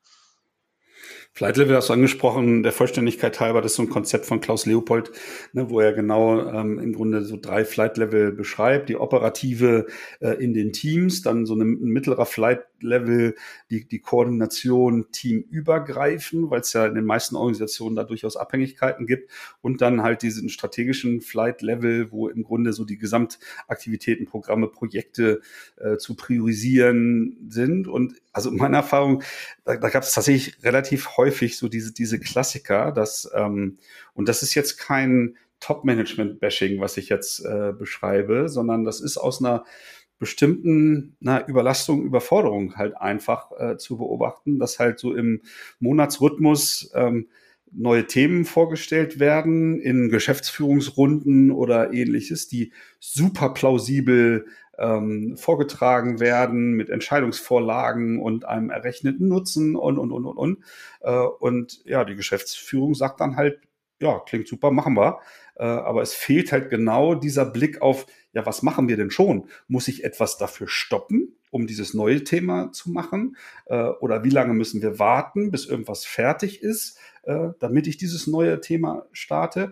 Flight Level hast du angesprochen, der Vollständigkeit halber, das ist so ein Konzept von Klaus Leopold, ne, wo er genau ähm, im Grunde so drei Flight Level beschreibt. Die operative äh, in den Teams, dann so ein mittlerer Flight Level, die, die Koordination teamübergreifend, weil es ja in den meisten Organisationen da durchaus Abhängigkeiten gibt und dann halt diesen strategischen Flight Level, wo im Grunde so die Gesamtaktivitäten, Programme, Projekte äh, zu priorisieren sind. Und also in meiner Erfahrung, da, da gab es tatsächlich relativ häufig so diese, diese Klassiker, dass, ähm, und das ist jetzt kein Top-Management-Bashing, was ich jetzt äh, beschreibe, sondern das ist aus einer bestimmten na, Überlastung, Überforderung halt einfach äh, zu beobachten, dass halt so im Monatsrhythmus ähm, neue Themen vorgestellt werden in Geschäftsführungsrunden oder ähnliches, die super plausibel ähm, vorgetragen werden mit Entscheidungsvorlagen und einem errechneten Nutzen und, und, und, und, und. Äh, und ja, die Geschäftsführung sagt dann halt, ja, klingt super, machen wir. Äh, aber es fehlt halt genau dieser Blick auf, ja, was machen wir denn schon? Muss ich etwas dafür stoppen, um dieses neue Thema zu machen? Äh, oder wie lange müssen wir warten, bis irgendwas fertig ist, äh, damit ich dieses neue Thema starte?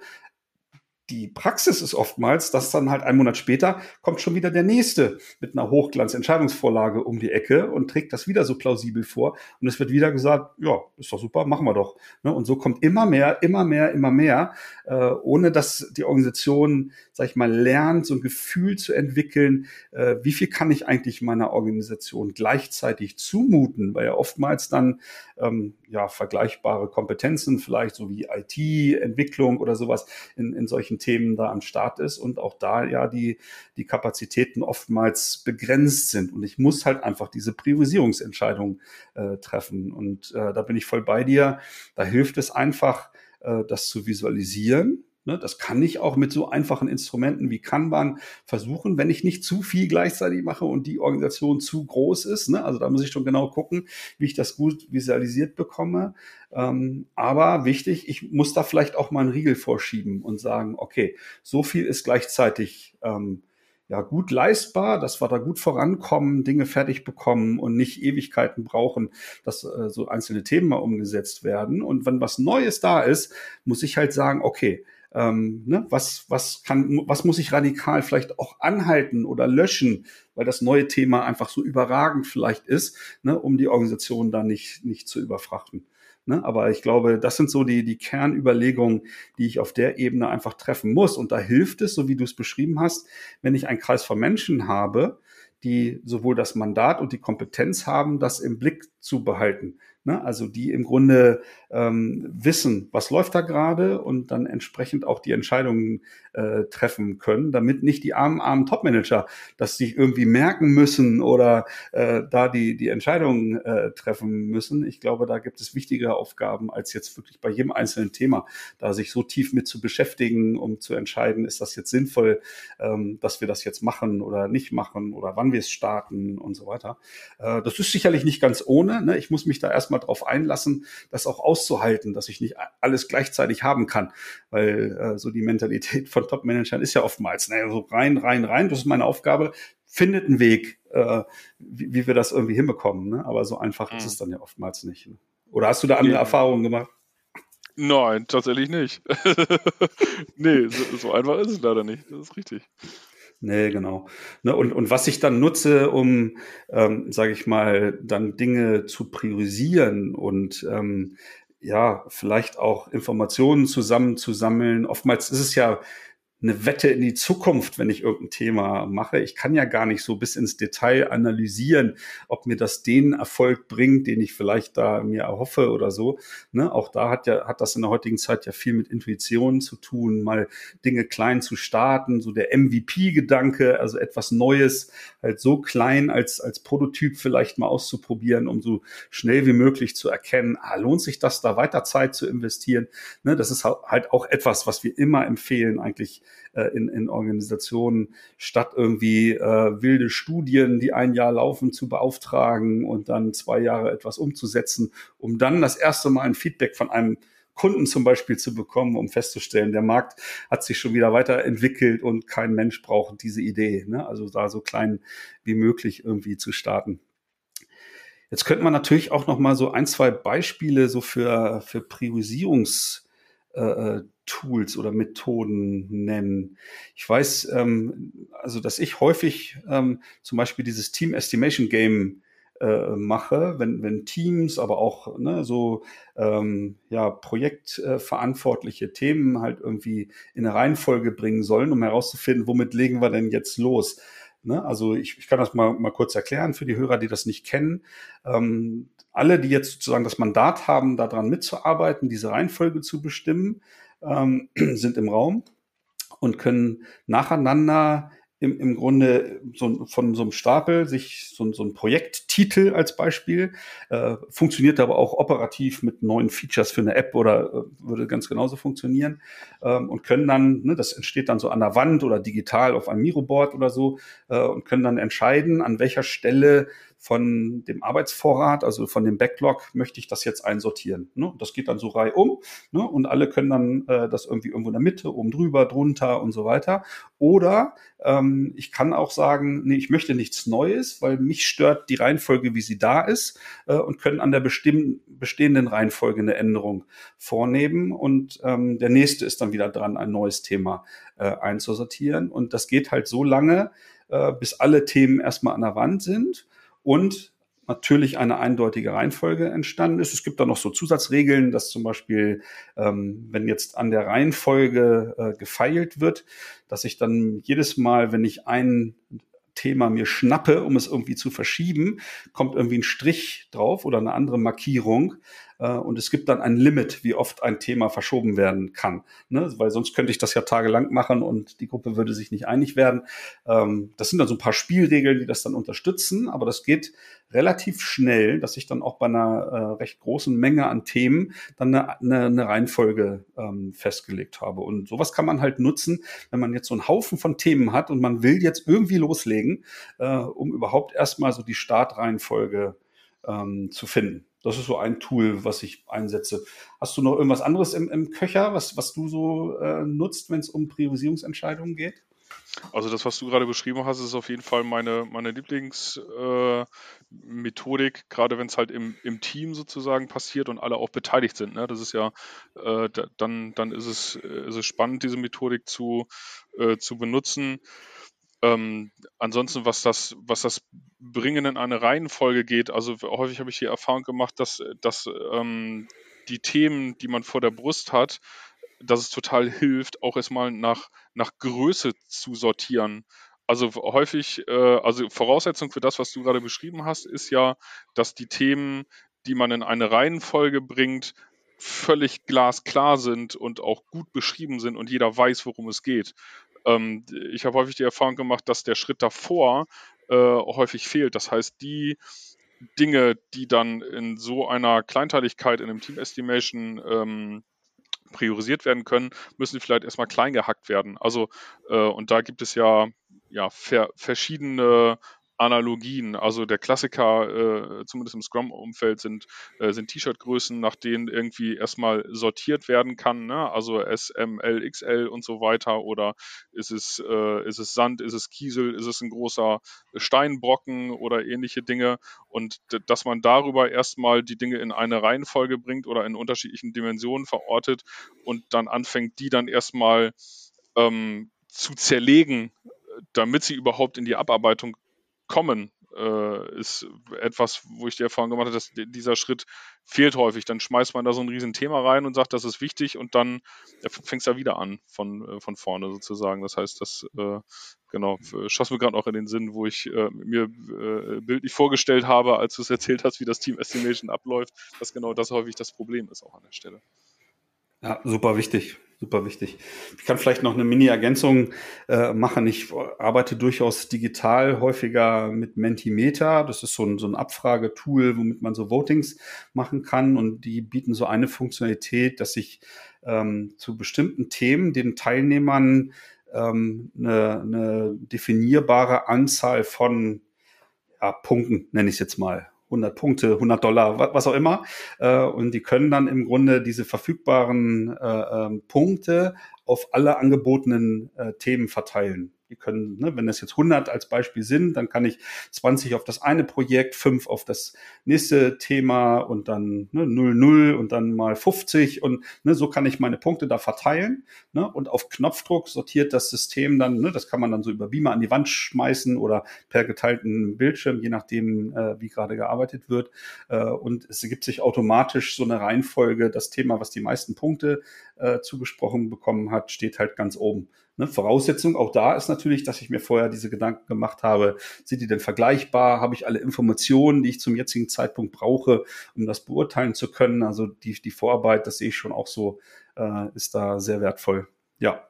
Die Praxis ist oftmals, dass dann halt einen Monat später kommt schon wieder der nächste mit einer Hochglanzentscheidungsvorlage um die Ecke und trägt das wieder so plausibel vor. Und es wird wieder gesagt, ja, ist doch super, machen wir doch. Ne? Und so kommt immer mehr, immer mehr, immer mehr, äh, ohne dass die Organisation, sag ich mal, lernt, so ein Gefühl zu entwickeln, äh, wie viel kann ich eigentlich meiner Organisation gleichzeitig zumuten, weil ja oftmals dann ähm, ja vergleichbare Kompetenzen, vielleicht so wie IT-Entwicklung oder sowas in, in solchen Themen da am Start ist und auch da ja die, die Kapazitäten oftmals begrenzt sind. Und ich muss halt einfach diese Priorisierungsentscheidung äh, treffen. Und äh, da bin ich voll bei dir. Da hilft es einfach, äh, das zu visualisieren Ne, das kann ich auch mit so einfachen Instrumenten wie Kanban versuchen, wenn ich nicht zu viel gleichzeitig mache und die Organisation zu groß ist. Ne? Also da muss ich schon genau gucken, wie ich das gut visualisiert bekomme. Ähm, aber wichtig, ich muss da vielleicht auch mal einen Riegel vorschieben und sagen, okay, so viel ist gleichzeitig ähm, ja gut leistbar, dass wir da gut vorankommen, Dinge fertig bekommen und nicht Ewigkeiten brauchen, dass äh, so einzelne Themen mal umgesetzt werden. Und wenn was Neues da ist, muss ich halt sagen, okay, ähm, ne, was, was kann, was muss ich radikal vielleicht auch anhalten oder löschen, weil das neue Thema einfach so überragend vielleicht ist, ne, um die Organisation da nicht, nicht zu überfrachten. Ne? Aber ich glaube, das sind so die, die Kernüberlegungen, die ich auf der Ebene einfach treffen muss. Und da hilft es, so wie du es beschrieben hast, wenn ich einen Kreis von Menschen habe, die sowohl das Mandat und die Kompetenz haben, das im Blick zu behalten. Ne? Also die im Grunde ähm, wissen, was läuft da gerade und dann entsprechend auch die Entscheidungen äh, treffen können, damit nicht die armen, armen Topmanager das sich irgendwie merken müssen oder äh, da die, die Entscheidungen äh, treffen müssen. Ich glaube, da gibt es wichtigere Aufgaben, als jetzt wirklich bei jedem einzelnen Thema, da sich so tief mit zu beschäftigen, um zu entscheiden, ist das jetzt sinnvoll, ähm, dass wir das jetzt machen oder nicht machen oder wann wir es starten und so weiter. Äh, das ist sicherlich nicht ganz ohne. Ne? Ich muss mich da erstmal drauf einlassen, das auch auszuhalten, dass ich nicht alles gleichzeitig haben kann, weil äh, so die Mentalität von Top-Managern ist ja oftmals, naja, so rein, rein, rein, das ist meine Aufgabe, findet einen Weg, äh, wie, wie wir das irgendwie hinbekommen. Ne? Aber so einfach mhm. ist es dann ja oftmals nicht. Ne? Oder hast du da andere nee. Erfahrungen gemacht? Nein, tatsächlich nicht. nee, so, so, einfach ist es leider nicht. Das ist richtig. Nee, genau. Ne, und, und was ich dann nutze, um, ähm, sage ich mal, dann Dinge zu priorisieren und ähm, ja, vielleicht auch Informationen zusammenzusammeln. Oftmals ist es ja eine Wette in die Zukunft, wenn ich irgendein Thema mache. Ich kann ja gar nicht so bis ins Detail analysieren, ob mir das den Erfolg bringt, den ich vielleicht da mir erhoffe oder so. Ne? Auch da hat ja, hat das in der heutigen Zeit ja viel mit Intuition zu tun, mal Dinge klein zu starten, so der MVP-Gedanke, also etwas Neues, halt so klein als, als Prototyp vielleicht mal auszuprobieren, um so schnell wie möglich zu erkennen, ah, lohnt sich das, da weiter Zeit zu investieren. Ne? Das ist halt auch etwas, was wir immer empfehlen, eigentlich äh, in, in Organisationen, statt irgendwie äh, wilde Studien, die ein Jahr laufen, zu beauftragen und dann zwei Jahre etwas umzusetzen, um dann das erste Mal ein Feedback von einem Kunden zum Beispiel zu bekommen, um festzustellen, der Markt hat sich schon wieder weiterentwickelt und kein Mensch braucht diese Idee. Ne? Also da so klein wie möglich irgendwie zu starten. Jetzt könnte man natürlich auch noch mal so ein, zwei Beispiele so für, für Priorisierungs äh, äh Tools oder Methoden nennen. Ich weiß, ähm, also dass ich häufig ähm, zum Beispiel dieses Team Estimation Game äh, mache, wenn, wenn Teams, aber auch ne, so ähm, ja, projektverantwortliche Themen halt irgendwie in eine Reihenfolge bringen sollen, um herauszufinden, womit legen wir denn jetzt los. Ne? Also ich, ich kann das mal, mal kurz erklären für die Hörer, die das nicht kennen. Ähm, alle, die jetzt sozusagen das Mandat haben, daran mitzuarbeiten, diese Reihenfolge zu bestimmen, ähm, sind im Raum und können nacheinander im, im Grunde so, von so einem Stapel sich so, so ein Projekttitel als Beispiel, äh, funktioniert aber auch operativ mit neuen Features für eine App oder äh, würde ganz genauso funktionieren ähm, und können dann, ne, das entsteht dann so an der Wand oder digital auf einem Miroboard oder so äh, und können dann entscheiden, an welcher Stelle von dem Arbeitsvorrat, also von dem Backlog, möchte ich das jetzt einsortieren. Ne? Das geht dann so reihum ne? und alle können dann äh, das irgendwie irgendwo in der Mitte, oben drüber, drunter und so weiter. Oder ähm, ich kann auch sagen, nee, ich möchte nichts Neues, weil mich stört die Reihenfolge, wie sie da ist äh, und können an der bestehenden Reihenfolge eine Änderung vornehmen und ähm, der nächste ist dann wieder dran, ein neues Thema äh, einzusortieren. Und das geht halt so lange, äh, bis alle Themen erstmal an der Wand sind und natürlich eine eindeutige Reihenfolge entstanden ist. Es gibt da noch so Zusatzregeln, dass zum Beispiel, ähm, wenn jetzt an der Reihenfolge äh, gefeilt wird, dass ich dann jedes Mal, wenn ich ein Thema mir schnappe, um es irgendwie zu verschieben, kommt irgendwie ein Strich drauf oder eine andere Markierung. Äh, und es gibt dann ein Limit, wie oft ein Thema verschoben werden kann. Ne? Weil sonst könnte ich das ja tagelang machen und die Gruppe würde sich nicht einig werden. Ähm, das sind dann so ein paar Spielregeln, die das dann unterstützen, aber das geht relativ schnell, dass ich dann auch bei einer äh, recht großen Menge an Themen dann eine, eine, eine Reihenfolge ähm, festgelegt habe. Und sowas kann man halt nutzen, wenn man jetzt so einen Haufen von Themen hat und man will jetzt irgendwie loslegen, äh, um überhaupt erstmal so die Startreihenfolge ähm, zu finden. Das ist so ein Tool, was ich einsetze. Hast du noch irgendwas anderes im, im Köcher, was, was du so äh, nutzt, wenn es um Priorisierungsentscheidungen geht? Also das, was du gerade beschrieben hast, ist auf jeden Fall meine, meine Lieblingsmethodik, äh, gerade wenn es halt im, im Team sozusagen passiert und alle auch beteiligt sind. Ne? Das ist ja, äh, da, dann, dann ist es, äh, ist es spannend, diese Methodik zu, äh, zu benutzen. Ähm, ansonsten, was das, was das Bringen in eine Reihenfolge geht, also häufig habe ich die Erfahrung gemacht, dass, dass ähm, die Themen, die man vor der Brust hat, dass es total hilft, auch erstmal nach, nach Größe zu sortieren. Also häufig, äh, also Voraussetzung für das, was du gerade beschrieben hast, ist ja, dass die Themen, die man in eine Reihenfolge bringt, völlig glasklar sind und auch gut beschrieben sind und jeder weiß, worum es geht. Ähm, ich habe häufig die Erfahrung gemacht, dass der Schritt davor äh, häufig fehlt. Das heißt, die Dinge, die dann in so einer Kleinteiligkeit in einem Team Estimation ähm, priorisiert werden können, müssen vielleicht erstmal klein gehackt werden. Also, äh, und da gibt es ja, ja ver verschiedene Analogien. Also der Klassiker, äh, zumindest im Scrum-Umfeld, sind, äh, sind T-Shirt-Größen, nach denen irgendwie erstmal sortiert werden kann. Ne? Also S, M, L, XL und so weiter. Oder ist es, äh, ist es Sand, ist es Kiesel, ist es ein großer Steinbrocken oder ähnliche Dinge. Und dass man darüber erstmal die Dinge in eine Reihenfolge bringt oder in unterschiedlichen Dimensionen verortet und dann anfängt, die dann erstmal ähm, zu zerlegen, damit sie überhaupt in die Abarbeitung kommen, äh, ist etwas, wo ich die Erfahrung gemacht habe, dass dieser Schritt fehlt häufig. Dann schmeißt man da so ein Riesenthema rein und sagt, das ist wichtig und dann ja, fängt es ja wieder an von, äh, von vorne sozusagen. Das heißt, das äh, genau, schoss mir gerade auch in den Sinn, wo ich äh, mir äh, bildlich vorgestellt habe, als du es erzählt hast, wie das Team Estimation abläuft, dass genau das häufig das Problem ist auch an der Stelle. Ja, super wichtig, super wichtig. Ich kann vielleicht noch eine Mini-Ergänzung äh, machen. Ich arbeite durchaus digital häufiger mit Mentimeter. Das ist so ein, so ein Abfragetool, womit man so Votings machen kann. Und die bieten so eine Funktionalität, dass ich ähm, zu bestimmten Themen den Teilnehmern ähm, eine, eine definierbare Anzahl von ja, Punkten, nenne ich es jetzt mal, 100 Punkte, 100 Dollar, was auch immer. Äh, und die können dann im Grunde diese verfügbaren äh, ähm, Punkte auf alle angebotenen äh, Themen verteilen. Die können, ne, wenn das jetzt 100 als Beispiel sind, dann kann ich 20 auf das eine Projekt, 5 auf das nächste Thema und dann ne, 0, 0 und dann mal 50 und ne, so kann ich meine Punkte da verteilen. Ne, und auf Knopfdruck sortiert das System dann, ne, das kann man dann so über Beamer an die Wand schmeißen oder per geteilten Bildschirm, je nachdem, äh, wie gerade gearbeitet wird. Äh, und es ergibt sich automatisch so eine Reihenfolge. Das Thema, was die meisten Punkte äh, zugesprochen bekommen hat, steht halt ganz oben. Ne, Voraussetzung auch da ist natürlich, dass ich mir vorher diese Gedanken gemacht habe, sind die denn vergleichbar? Habe ich alle Informationen, die ich zum jetzigen Zeitpunkt brauche, um das beurteilen zu können? Also die, die Vorarbeit, das sehe ich schon auch so, äh, ist da sehr wertvoll. Ja.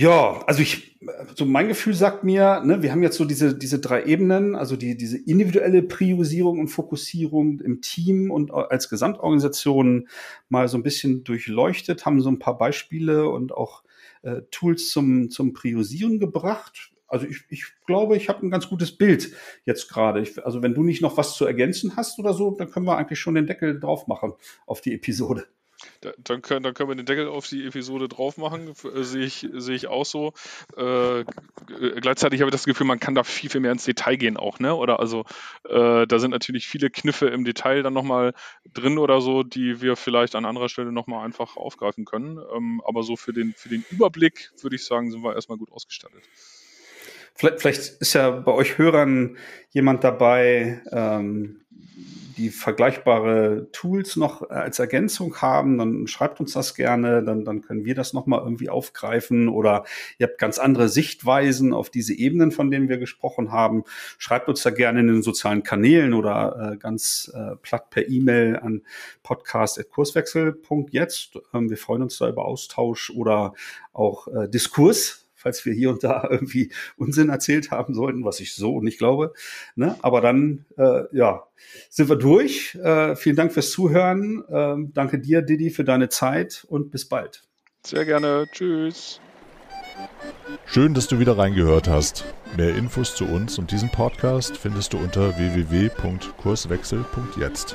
Ja, also ich, so mein Gefühl sagt mir, ne, wir haben jetzt so diese, diese drei Ebenen, also die, diese individuelle Priorisierung und Fokussierung im Team und als Gesamtorganisation mal so ein bisschen durchleuchtet, haben so ein paar Beispiele und auch äh, Tools zum, zum Priorisieren gebracht. Also ich, ich glaube, ich habe ein ganz gutes Bild jetzt gerade. Also wenn du nicht noch was zu ergänzen hast oder so, dann können wir eigentlich schon den Deckel drauf machen auf die Episode. Da, dann, können, dann können wir den Deckel auf die Episode drauf machen, äh, sehe ich, sehe ich auch so. Äh, gleichzeitig habe ich das Gefühl, man kann da viel, viel mehr ins Detail gehen auch, ne? Oder also äh, da sind natürlich viele Kniffe im Detail dann nochmal drin oder so, die wir vielleicht an anderer Stelle nochmal einfach aufgreifen können. Ähm, aber so für den, für den Überblick würde ich sagen, sind wir erstmal gut ausgestattet. Vielleicht, vielleicht ist ja bei euch Hörern jemand dabei, ähm, die vergleichbare Tools noch als Ergänzung haben, dann schreibt uns das gerne, dann, dann können wir das nochmal irgendwie aufgreifen oder ihr habt ganz andere Sichtweisen auf diese Ebenen, von denen wir gesprochen haben. Schreibt uns da gerne in den sozialen Kanälen oder äh, ganz äh, platt per E-Mail an podcast.kurswechsel.jetzt. Ähm, wir freuen uns da über Austausch oder auch äh, Diskurs falls wir hier und da irgendwie Unsinn erzählt haben sollten, was ich so nicht glaube. Ne? Aber dann, äh, ja, sind wir durch. Äh, vielen Dank fürs Zuhören. Ähm, danke dir, Didi, für deine Zeit und bis bald. Sehr gerne. Tschüss. Schön, dass du wieder reingehört hast. Mehr Infos zu uns und diesem Podcast findest du unter www.kurswechsel.jetzt.